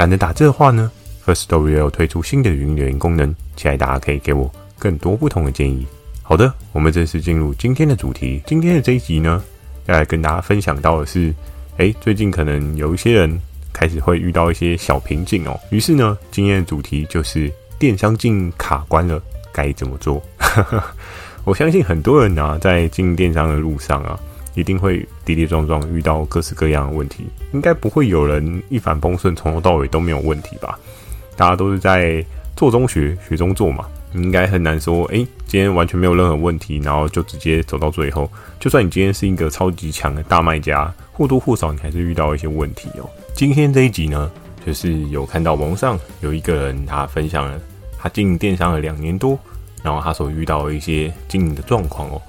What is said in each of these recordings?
懒得打字的话呢，Firstory 有推出新的语音留言功能，期待大家可以给我更多不同的建议。好的，我们正式进入今天的主题。今天的这一集呢，要来跟大家分享到的是，诶，最近可能有一些人开始会遇到一些小瓶颈哦。于是呢，今天的主题就是电商进卡关了，该怎么做？我相信很多人啊，在进电商的路上啊。一定会跌跌撞撞，遇到各式各样的问题，应该不会有人一帆风顺，从头到尾都没有问题吧？大家都是在做中学，学中做嘛，应该很难说，哎，今天完全没有任何问题，然后就直接走到最后。就算你今天是一个超级强的大卖家，或多或少你还是遇到一些问题哦。今天这一集呢，就是有看到网上有一个人他分享了他经营电商了两年多，然后他所遇到的一些经营的状况哦，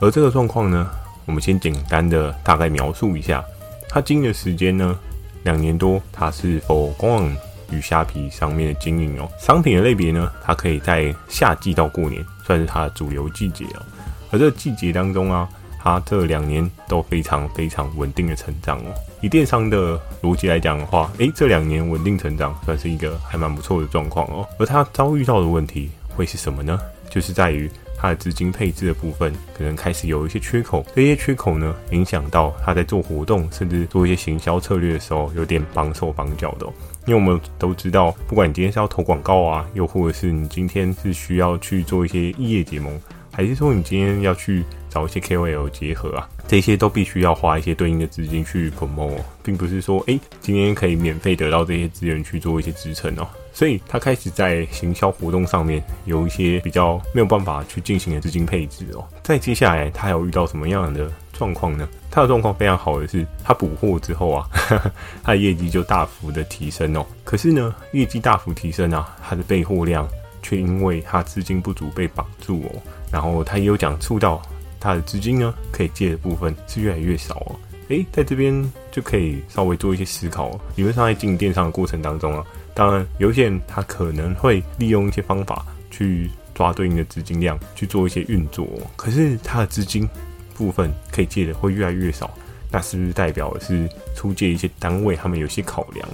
而这个状况呢。我们先简单的大概描述一下，它经营的时间呢，两年多，它是否官网与虾皮上面的经营哦。商品的类别呢，它可以在夏季到过年算是它的主流季节哦。而这个季节当中啊，它这两年都非常非常稳定的成长哦。以电商的逻辑来讲的话，诶，这两年稳定成长算是一个还蛮不错的状况哦。而它遭遇到的问题会是什么呢？就是在于。他的资金配置的部分可能开始有一些缺口，这些缺口呢，影响到他在做活动，甚至做一些行销策略的时候，有点绑手绑脚的。因为我们都知道，不管你今天是要投广告啊，又或者是你今天是需要去做一些异业结盟，还是说你今天要去找一些 KOL 结合啊，这些都必须要花一些对应的资金去 promote，并不是说，诶，今天可以免费得到这些资源去做一些支撑哦。所以他开始在行销活动上面有一些比较没有办法去进行的资金配置哦。在接下来，他还有遇到什么样的状况呢？他的状况非常好的是，他补货之后啊，他的业绩就大幅的提升哦。可是呢，业绩大幅提升啊，他的备货量却因为他资金不足被绑住哦。然后他也有讲触到，他的资金呢可以借的部分是越来越少哦。诶，在这边就可以稍微做一些思考哦。理论上在经营电商的过程当中啊。当然，有一些人他可能会利用一些方法去抓对应的资金量去做一些运作，可是他的资金部分可以借的会越来越少，那是不是代表是出借一些单位他们有些考量？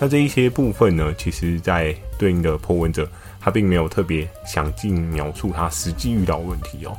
那这一些部分呢，其实在对应的 PO 文者他并没有特别详尽描述他实际遇到问题哦，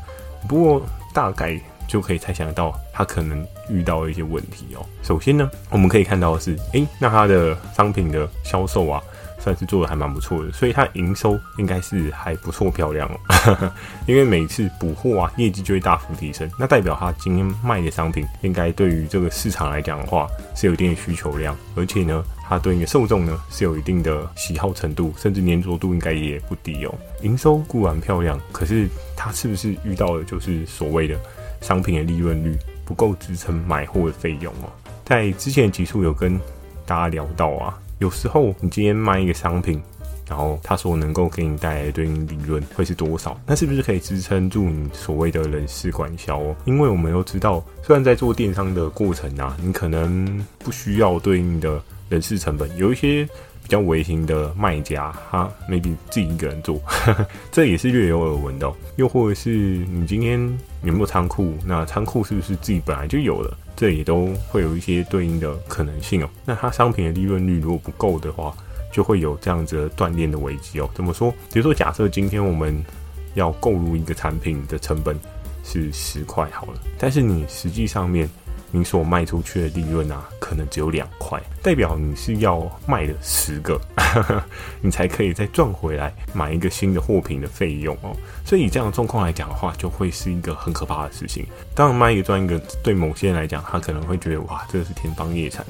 不过大概就可以猜想到他可能遇到一些问题哦。首先呢，我们可以看到的是，诶，那他的商品的销售啊。算是做的还蛮不错的，所以它营收应该是还不错漂亮哦。因为每次补货啊，业绩就会大幅提升，那代表它今天卖的商品应该对于这个市场来讲的话是有一定的需求量，而且呢，它对应的受众呢是有一定的喜好程度，甚至粘着度应该也不低哦。营收固然漂亮，可是它是不是遇到的就是所谓的商品的利润率不够支撑买货的费用哦？在之前的集数有跟大家聊到啊。有时候你今天卖一个商品，然后他说能够给你带来对应利润会是多少？那是不是可以支撑住你所谓的人事管销哦？因为我们都知道，虽然在做电商的过程啊，你可能不需要对应的人事成本，有一些比较微型的卖家，他 maybe 自己一个人做，呵呵，这也是略有耳闻的。又或者是你今天有没有仓库？那仓库是不是自己本来就有了？这也都会有一些对应的可能性哦。那它商品的利润率如果不够的话，就会有这样子的断链的危机哦。怎么说？比如说，假设今天我们要购入一个产品的成本是十块好了，但是你实际上面。你所卖出去的利润啊，可能只有两块，代表你是要卖了十个，你才可以再赚回来买一个新的货品的费用哦。所以以这样的状况来讲的话，就会是一个很可怕的事情。当然卖一个赚一个，对某些人来讲，他可能会觉得哇，这个是天方夜谭。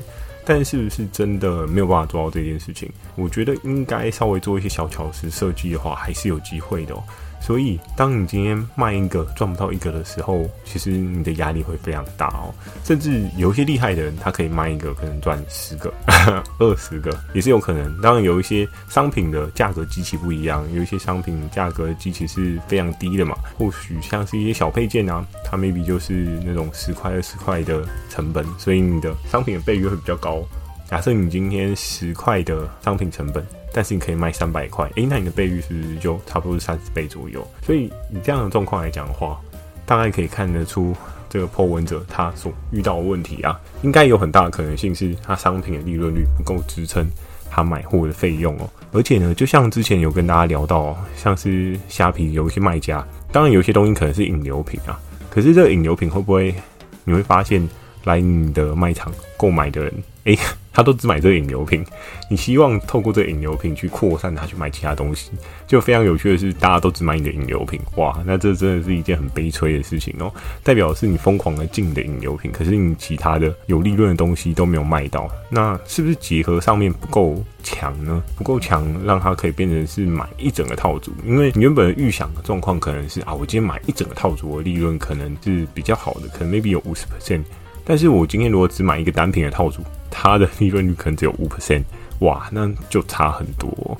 但是不是真的没有办法做到这件事情？我觉得应该稍微做一些小巧思设计的话，还是有机会的哦。所以，当你今天卖一个赚不到一个的时候，其实你的压力会非常大哦。甚至有一些厉害的人，他可以卖一个，可能赚十个、二十个，也是有可能。当然，有一些商品的价格极其不一样，有一些商品价格极其是非常低的嘛。或许像是一些小配件啊，它 maybe 就是那种十块、二十块的成本，所以你的商品的倍率会比较高。假设你今天十块的商品成本，但是你可以卖三百块，诶，那你的倍率是不是就差不多是三十倍左右？所以以这样的状况来讲的话，大概可以看得出这个破文者他所遇到的问题啊，应该有很大的可能性是他商品的利润率不够支撑他买货的费用哦。而且呢，就像之前有跟大家聊到，像是虾皮有一些卖家，当然有些东西可能是引流品啊，可是这个引流品会不会你会发现来你的卖场购买的人，他都只买这个引流品，你希望透过这个引流品去扩散他去买其他东西，就非常有趣的是，大家都只买你的引流品，哇，那这真的是一件很悲催的事情哦。代表是你疯狂的进你的引流品，可是你其他的有利润的东西都没有卖到，那是不是结合上面不够强呢？不够强，让它可以变成是买一整个套组？因为原本预想的状况可能是啊，我今天买一整个套组的利润可能是比较好的，可能 maybe 有五十 percent。但是我今天如果只买一个单品的套组，它的利润率可能只有五 percent，哇，那就差很多。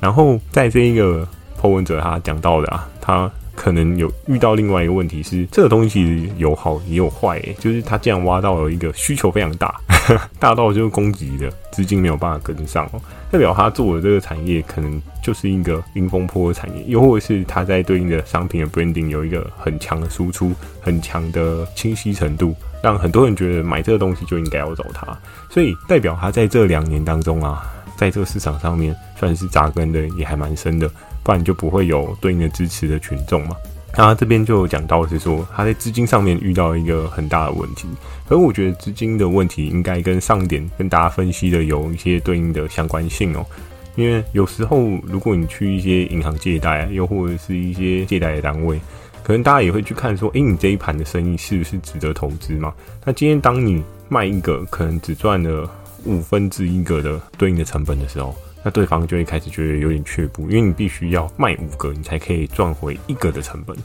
然后在这一个 po 文者他讲到的啊，他可能有遇到另外一个问题是，这个东西有好也有坏，就是他竟然挖到了一个需求非常大，大到就是供给的资金没有办法跟上哦，代表他做的这个产业可能就是一个迎风坡的产业，又或是他在对应的商品的 branding 有一个很强的输出，很强的清晰程度。让很多人觉得买这个东西就应该要找他，所以代表他在这两年当中啊，在这个市场上面算是扎根的也还蛮深的，不然就不会有对应的支持的群众嘛。那这边就讲到是说他在资金上面遇到一个很大的问题，而我觉得资金的问题应该跟上点跟大家分析的有一些对应的相关性哦，因为有时候如果你去一些银行借贷，又或者是一些借贷的单位。可能大家也会去看说，诶、你这一盘的生意是不是值得投资嘛？那今天当你卖一个可能只赚了五分之一个的对应的成本的时候，那对方就会开始觉得有点却步，因为你必须要卖五个，你才可以赚回一个的成本。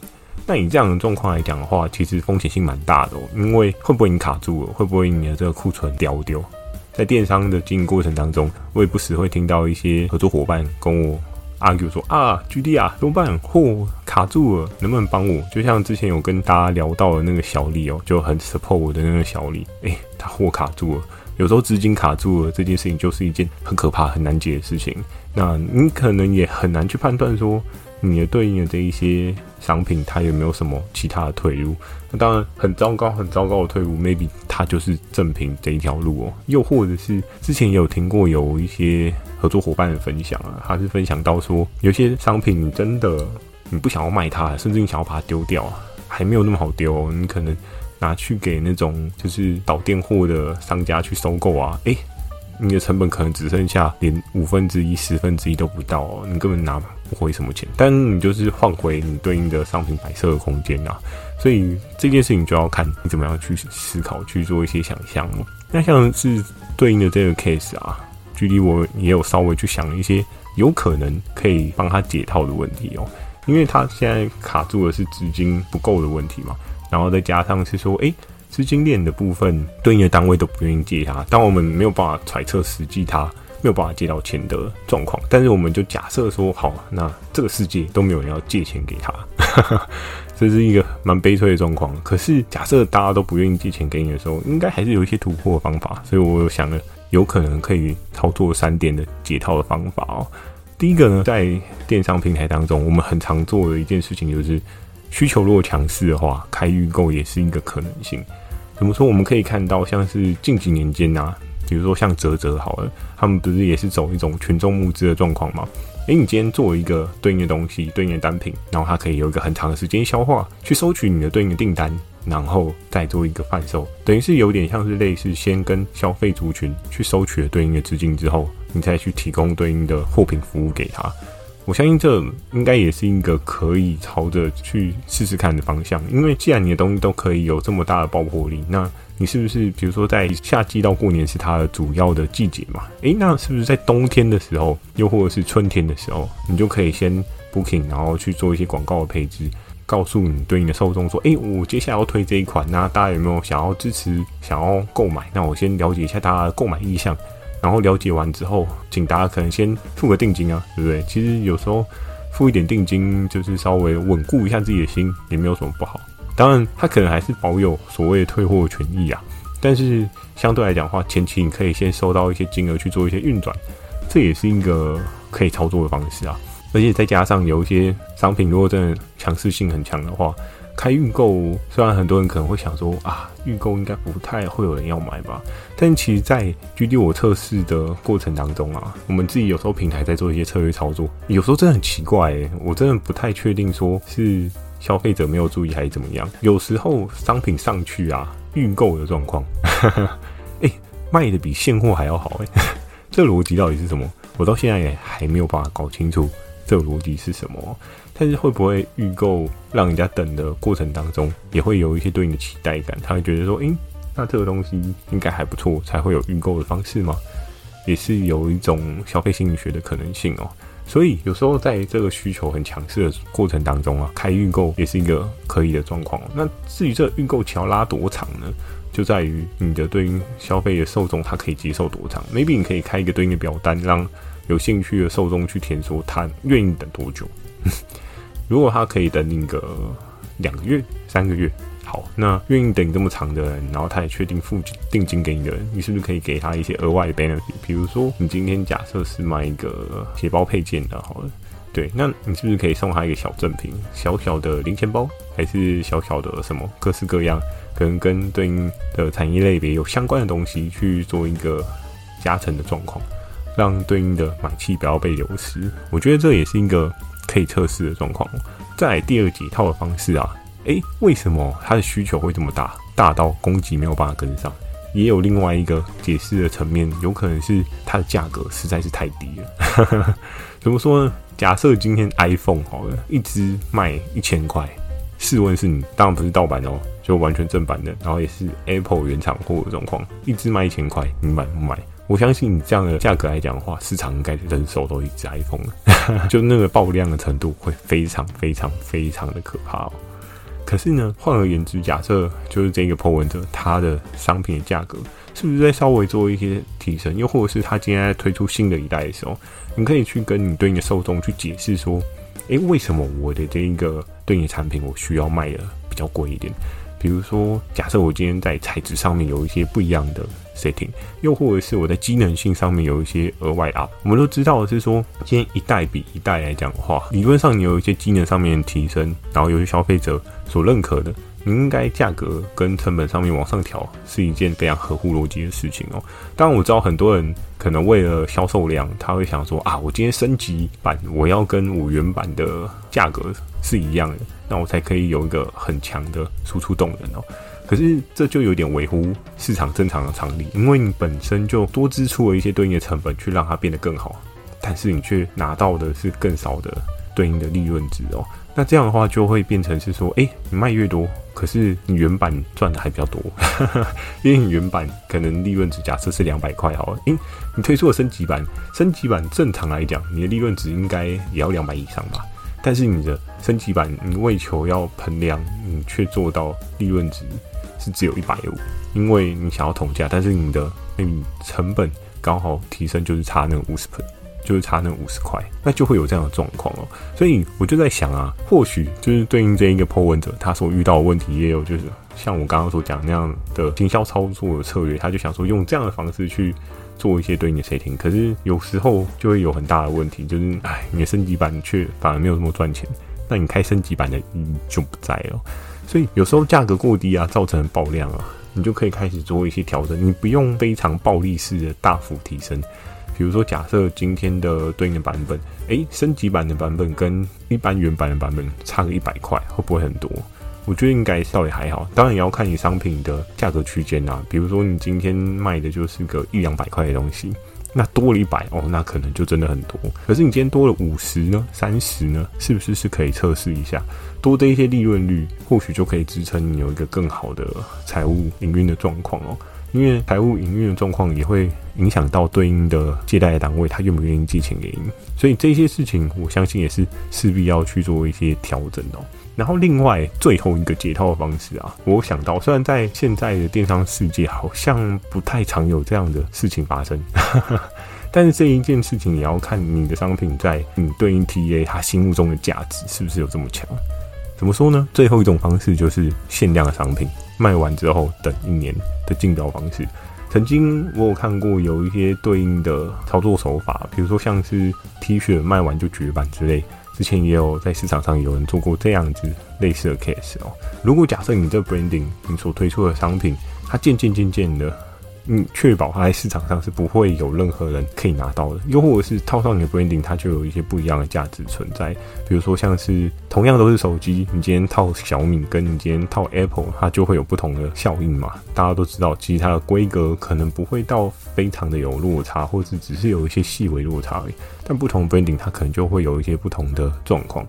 那以这样的状况来讲的话，其实风险性蛮大的哦，因为会不会你卡住了？会不会你的这个库存掉丢？在电商的经营过程当中，我也不时会听到一些合作伙伴跟我。Argue 说啊，GD 啊，怎么办？货卡住了，能不能帮我？就像之前有跟大家聊到的那个小李哦，就很 support 我的那个小李，诶、他货卡住了。有时候资金卡住了，这件事情就是一件很可怕、很难解的事情。那你可能也很难去判断说，你的对应的这一些商品，它有没有什么其他的退路？那当然，很糟糕、很糟糕的退路，maybe 它就是正品这一条路哦。又或者是之前也有听过有一些。合作伙伴的分享啊，他是分享到说，有些商品你真的你不想要卖它，甚至你想要把它丢掉啊，还没有那么好丢。你可能拿去给那种就是倒店货的商家去收购啊，诶，你的成本可能只剩下连五分之一、十分之一都不到哦，你根本拿不回什么钱。但你就是换回你对应的商品摆设的空间啊，所以这件事情就要看你怎么样去思考，去做一些想象哦。那像是对应的这个 case 啊。距离我也有稍微去想一些有可能可以帮他解套的问题哦，因为他现在卡住的是资金不够的问题嘛，然后再加上是说，诶，资金链的部分对应的单位都不愿意借他，但我们没有办法揣测实际他没有办法借到钱的状况，但是我们就假设说，好，那这个世界都没有人要借钱给他，这是一个蛮悲催的状况。可是假设大家都不愿意借钱给你的时候，应该还是有一些突破的方法，所以我有想了。有可能可以操作三点的解套的方法哦。第一个呢，在电商平台当中，我们很常做的一件事情就是，需求如果强势的话，开预购也是一个可能性。怎么说？我们可以看到，像是近几年间啊，比如说像泽泽好了，他们不是也是走一种群众募资的状况吗？诶，你今天做一个对应的东西，对应的单品，然后它可以有一个很长的时间消化，去收取你的对应的订单。然后再做一个贩售，等于是有点像是类似先跟消费族群去收取了对应的资金之后，你再去提供对应的货品服务给他。我相信这应该也是一个可以朝着去试试看的方向，因为既然你的东西都可以有这么大的爆破力，那你是不是比如说在夏季到过年是它的主要的季节嘛？诶，那是不是在冬天的时候，又或者是春天的时候，你就可以先 booking，然后去做一些广告的配置，告诉你对应的受众说，诶，我接下来要推这一款，那大家有没有想要支持、想要购买？那我先了解一下大家的购买意向。然后了解完之后，请大家可能先付个定金啊，对不对？其实有时候付一点定金，就是稍微稳固一下自己的心，也没有什么不好。当然，他可能还是保有所谓的退货权益啊。但是相对来讲的话，前期你可以先收到一些金额去做一些运转，这也是一个可以操作的方式啊。而且再加上有一些商品，如果真的强势性很强的话。开预购，虽然很多人可能会想说啊，预购应该不太会有人要买吧，但其实，在 GD 我测试的过程当中啊，我们自己有时候平台在做一些策略操作，有时候真的很奇怪诶，我真的不太确定说是消费者没有注意还是怎么样。有时候商品上去啊，预购的状况，哎，卖的比现货还要好诶，这逻辑到底是什么？我到现在也还没有办法搞清楚这个逻辑是什么。但是会不会预购让人家等的过程当中，也会有一些对应的期待感？他会觉得说，诶、那这个东西应该还不错，才会有预购的方式吗？也是有一种消费心理学的可能性哦。所以有时候在这个需求很强势的过程当中啊，开预购也是一个可以的状况。那至于这预购期要拉多长呢？就在于你的对应消费的受众，他可以接受多长？maybe 你可以开一个对应的表单，让有兴趣的受众去填，说他愿意等多久。如果他可以等你个两个月、三个月，好，那愿意等这么长的人，然后他也确定付定金给你的人，你是不是可以给他一些额外的 benefit？比如说，你今天假设是买一个鞋包配件的，好了，对，那你是不是可以送他一个小赠品，小小的零钱包，还是小小的什么各式各样，可能跟对应的产业类别有相关的东西去做一个加成的状况，让对应的买气不要被流失。我觉得这也是一个。可以测试的状况，再来第二几套的方式啊，诶，为什么它的需求会这么大，大到供给没有办法跟上？也有另外一个解释的层面，有可能是它的价格实在是太低了。怎么说呢？假设今天 iPhone 好了，一支卖一千块，试问是你，当然不是盗版哦，就完全正版的，然后也是 Apple 原厂货的状况，一支卖一千块，你买不买？我相信你这样的价格来讲的话，市场应该人手都一只 iPhone 了，就那个爆量的程度会非常非常非常的可怕哦。可是呢，换而言之，假设就是这个 Po 文者他的商品的价格是不是在稍微做一些提升，又或者是他今天在推出新的一代的时候，你可以去跟你对应的受众去解释说，诶，为什么我的这一个对应的产品我需要卖的比较贵一点？比如说，假设我今天在材质上面有一些不一样的 setting，又或者是我在机能性上面有一些额外 up。我们都知道的是说，今天一代比一代来讲的话，理论上你有一些机能上面的提升，然后有些消费者所认可的。你应该价格跟成本上面往上调是一件非常合乎逻辑的事情哦。当然我知道很多人可能为了销售量，他会想说啊，我今天升级版我要跟我原版的价格是一样的，那我才可以有一个很强的输出动能哦。可是这就有点违乎市场正常的常理，因为你本身就多支出了一些对应的成本去让它变得更好，但是你却拿到的是更少的对应的利润值哦。那这样的话就会变成是说，诶，你卖越多，可是你原版赚的还比较多，因为你原版可能利润值假设是两百块好了，诶，你推出了升级版，升级版正常来讲，你的利润值应该也要两百以上吧？但是你的升级版，你为求要喷量，你却做到利润值是只有一百五，因为你想要同价，但是你的那成本刚好提升就是差那五十分。就是差那五十块，那就会有这样的状况哦。所以我就在想啊，或许就是对应这一个破问者，他所遇到的问题也有，就是像我刚刚所讲那样的营销操作的策略，他就想说用这样的方式去做一些对应的 setting，可是有时候就会有很大的问题，就是哎，你的升级版却反而没有那么赚钱，那你开升级版的意义就不在了。所以有时候价格过低啊，造成爆量啊，你就可以开始做一些调整，你不用非常暴力式的大幅提升。比如说，假设今天的对应的版本，诶，升级版的版本跟一般原版的版本差个一百块，会不会很多？我觉得应该稍微还好。当然也要看你商品的价格区间啊。比如说，你今天卖的就是个一两百块的东西，那多了一百哦，那可能就真的很多。可是你今天多了五十呢，三十呢，是不是是可以测试一下？多的一些利润率，或许就可以支撑你有一个更好的财务营运的状况哦。因为财务营运的状况也会影响到对应的借贷的单位，他愿不愿意借钱给你。所以这些事情，我相信也是势必要去做一些调整哦。然后另外最后一个解套的方式啊，我想到虽然在现在的电商世界好像不太常有这样的事情发生，但是这一件事情也要看你的商品在你对应 TA 他心目中的价值是不是有这么强。怎么说呢？最后一种方式就是限量的商品卖完之后等一年的竞标方式。曾经我有看过有一些对应的操作手法，比如说像是 T 恤卖完就绝版之类。之前也有在市场上有人做过这样子类似的 case 哦。如果假设你这 branding 你所推出的商品，它渐渐渐渐的。你确保它在市场上是不会有任何人可以拿到的，又或者是套上你的 branding，它就有一些不一样的价值存在。比如说像是同样都是手机，你今天套小米，跟你今天套 Apple，它就会有不同的效应嘛。大家都知道，其实它的规格可能不会到非常的有落差，或者只是有一些细微落差而已。但不同 branding，它可能就会有一些不同的状况。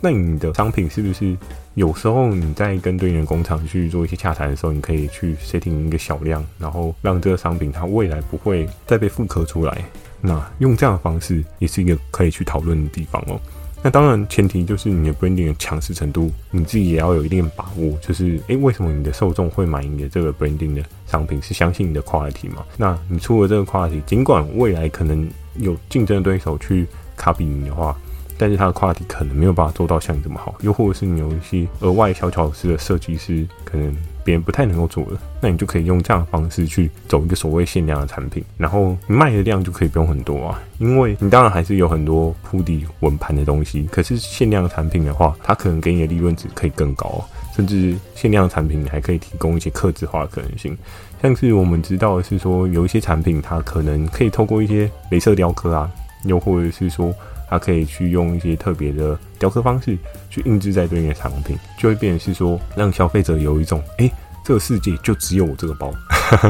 那你的商品是不是有时候你在跟对应的工厂去做一些洽谈的时候，你可以去 setting 一个小量，然后让这个商品它未来不会再被复刻出来。那用这样的方式也是一个可以去讨论的地方哦。那当然前提就是你的 branding 的强势程度，你自己也要有一定把握。就是诶、为什么你的受众会买你的这个 branding 的商品？是相信你的 quality 嘛？那你出了这个 quality，尽管未来可能有竞争对手去 copy 你的话。但是它的跨体可能没有办法做到像你这么好，又或者是你有一些额外小巧思的设计师，可能别人不太能够做的，那你就可以用这样的方式去走一个所谓限量的产品，然后卖的量就可以不用很多啊，因为你当然还是有很多铺底稳盘的东西，可是限量产品的话，它可能给你的利润值可以更高，甚至限量产品你还可以提供一些克制化的可能性，像是我们知道的是说，有一些产品它可能可以透过一些镭射雕刻啊，又或者是说。它可以去用一些特别的雕刻方式去印制在对应的产品，就会变成是说，让消费者有一种，哎、这个世界就只有我这个包，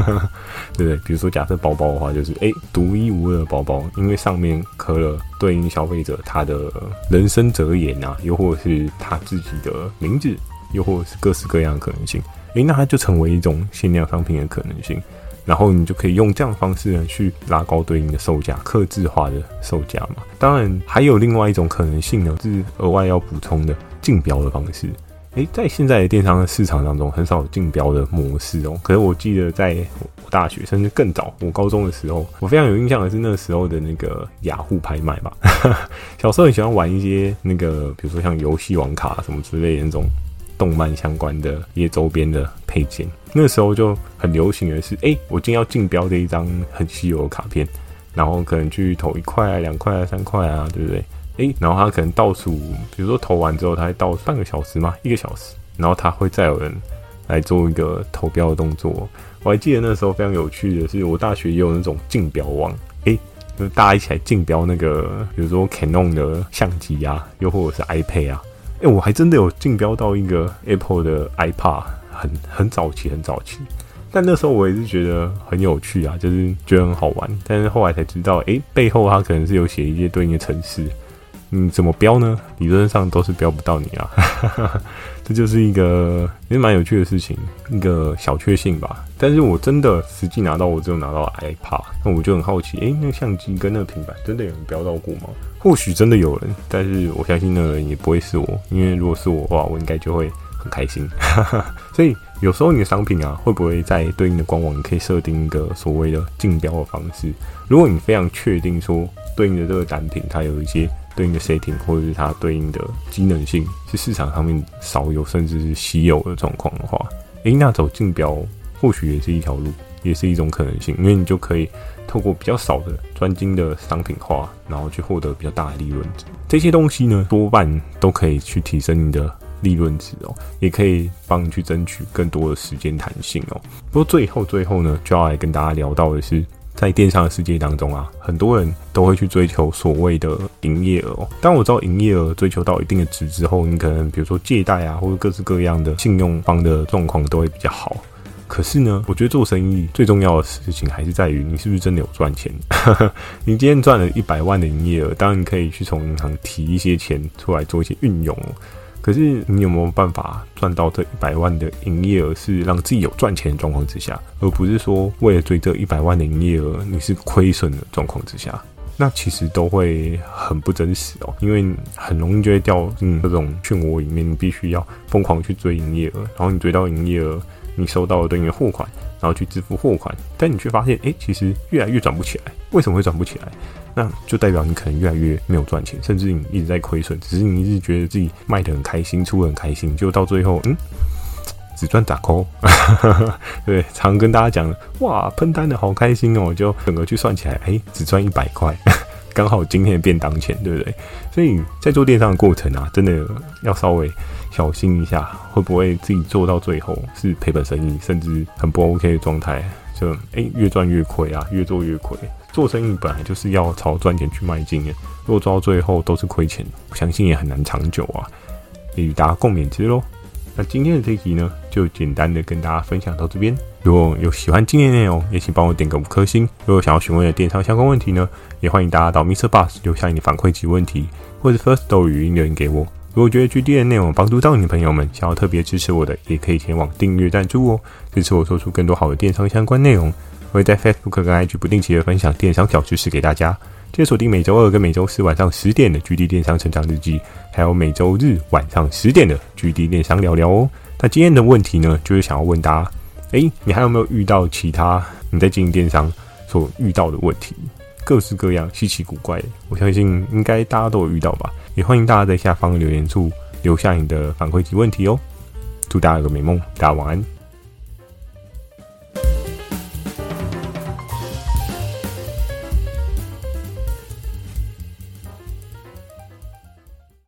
对不对？比如说假设包包的话，就是哎，独一无二的包包，因为上面刻了对应消费者他的人生哲言啊，又或者是他自己的名字，又或者是各式各样的可能性，哎、那它就成为一种限量商品的可能性。然后你就可以用这样的方式呢，去拉高对应的售价，克制化的售价嘛。当然还有另外一种可能性呢，是额外要补充的竞标的方式。诶，在现在的电商的市场当中，很少有竞标的模式哦。可是我记得在我大学甚至更早，我高中的时候，我非常有印象的是那时候的那个雅虎拍卖吧。小时候很喜欢玩一些那个，比如说像游戏王卡什么之类的那种。动漫相关的一些周边的配件，那时候就很流行的是，哎、我今天要竞标这一张很稀有的卡片，然后可能去投一块啊、两块啊、三块啊，对不对？哎、然后他可能倒数，比如说投完之后，他会倒半个小时嘛，一个小时，然后他会再有人来做一个投标的动作。我还记得那时候非常有趣的是，我大学也有那种竞标网，哎、就大家一起来竞标那个，比如说 Canon 的相机啊，又或者是 iPad 啊。哎、我还真的有竞标到一个 Apple 的 iPad，很很早期，很早期。但那时候我也是觉得很有趣啊，就是觉得很好玩。但是后来才知道，哎、背后它可能是有写一些对应的城市。你怎么标呢？理论上都是标不到你啊。这就是一个也蛮有趣的事情，一个小确幸吧。但是我真的实际拿到，我只有拿到 iPad，那我就很好奇，哎、欸，那个相机跟那个平板真的有人标到过吗？或许真的有人，但是我相信那个人也不会是我，因为如果是我的话，我应该就会很开心。所以有时候你的商品啊，会不会在对应的官网，你可以设定一个所谓的竞标的方式？如果你非常确定说对应的这个单品，它有一些对应的 setting，或者是它对应的机能性是市场上面少有甚至是稀有的状况的话，诶，那走竞标或许也是一条路，也是一种可能性，因为你就可以。透过比较少的专精的商品化，然后去获得比较大的利润值，这些东西呢，多半都可以去提升你的利润值哦，也可以帮你去争取更多的时间弹性哦。不过最后最后呢，就要来跟大家聊到的是，在电商的世界当中啊，很多人都会去追求所谓的营业额。当我知道营业额追求到一定的值之后，你可能比如说借贷啊，或者各式各样的信用方的状况都会比较好。可是呢，我觉得做生意最重要的事情还是在于你是不是真的有赚钱。你今天赚了一百万的营业额，当然你可以去从银行提一些钱出来做一些运用。可是你有没有办法赚到这一百万的营业额，是让自己有赚钱的状况之下，而不是说为了追这一百万的营业额，你是亏损的状况之下？那其实都会很不真实哦，因为很容易就会掉进这种漩涡里面，你必须要疯狂去追营业额，然后你追到营业额。你收到了对应的货款，然后去支付货款，但你却发现，哎、其实越来越转不起来。为什么会转不起来？那就代表你可能越来越没有赚钱，甚至你一直在亏损。只是你一直觉得自己卖得很开心，出得很开心，就到最后，嗯，只赚打扣。对，常跟大家讲，哇，喷单的好开心哦，就整个去算起来，哎、只赚一百块。刚好今天的便当钱，对不对？所以在做电商的过程啊，真的要稍微小心一下，会不会自己做到最后是赔本生意，甚至很不 OK 的状态，就哎越赚越亏啊，越做越亏。做生意本来就是要朝赚钱去迈进的，如果做到最后都是亏钱，我相信也很难长久啊。也与大家共勉之喽。那今天的这一集呢，就简单的跟大家分享到这边。如果有喜欢今天的内容，也请帮我点个五颗星。如果想要询问的电商相关问题呢，也欢迎大家到 Mr. Bus 留下你的反馈及问题，或者 Firstory 语音留言给我。如果觉得 GD 的内容帮助到你的朋友们，想要特别支持我的，也可以前往订阅赞助哦，支持我说出更多好的电商相关内容。我会在 Facebook 跟 IG 不定期的分享电商小知识给大家。记得锁定每周二跟每周四晚上十点的 GD 电商成长日记，还有每周日晚上十点的 GD 电商聊聊哦。那今天的问题呢，就是想要问大家。诶，你还有没有遇到其他你在经营电商所遇到的问题？各式各样、稀奇古怪，我相信应该大家都有遇到吧。也欢迎大家在下方留言处留下你的反馈及问题哦。祝大家有个美梦，大家晚安。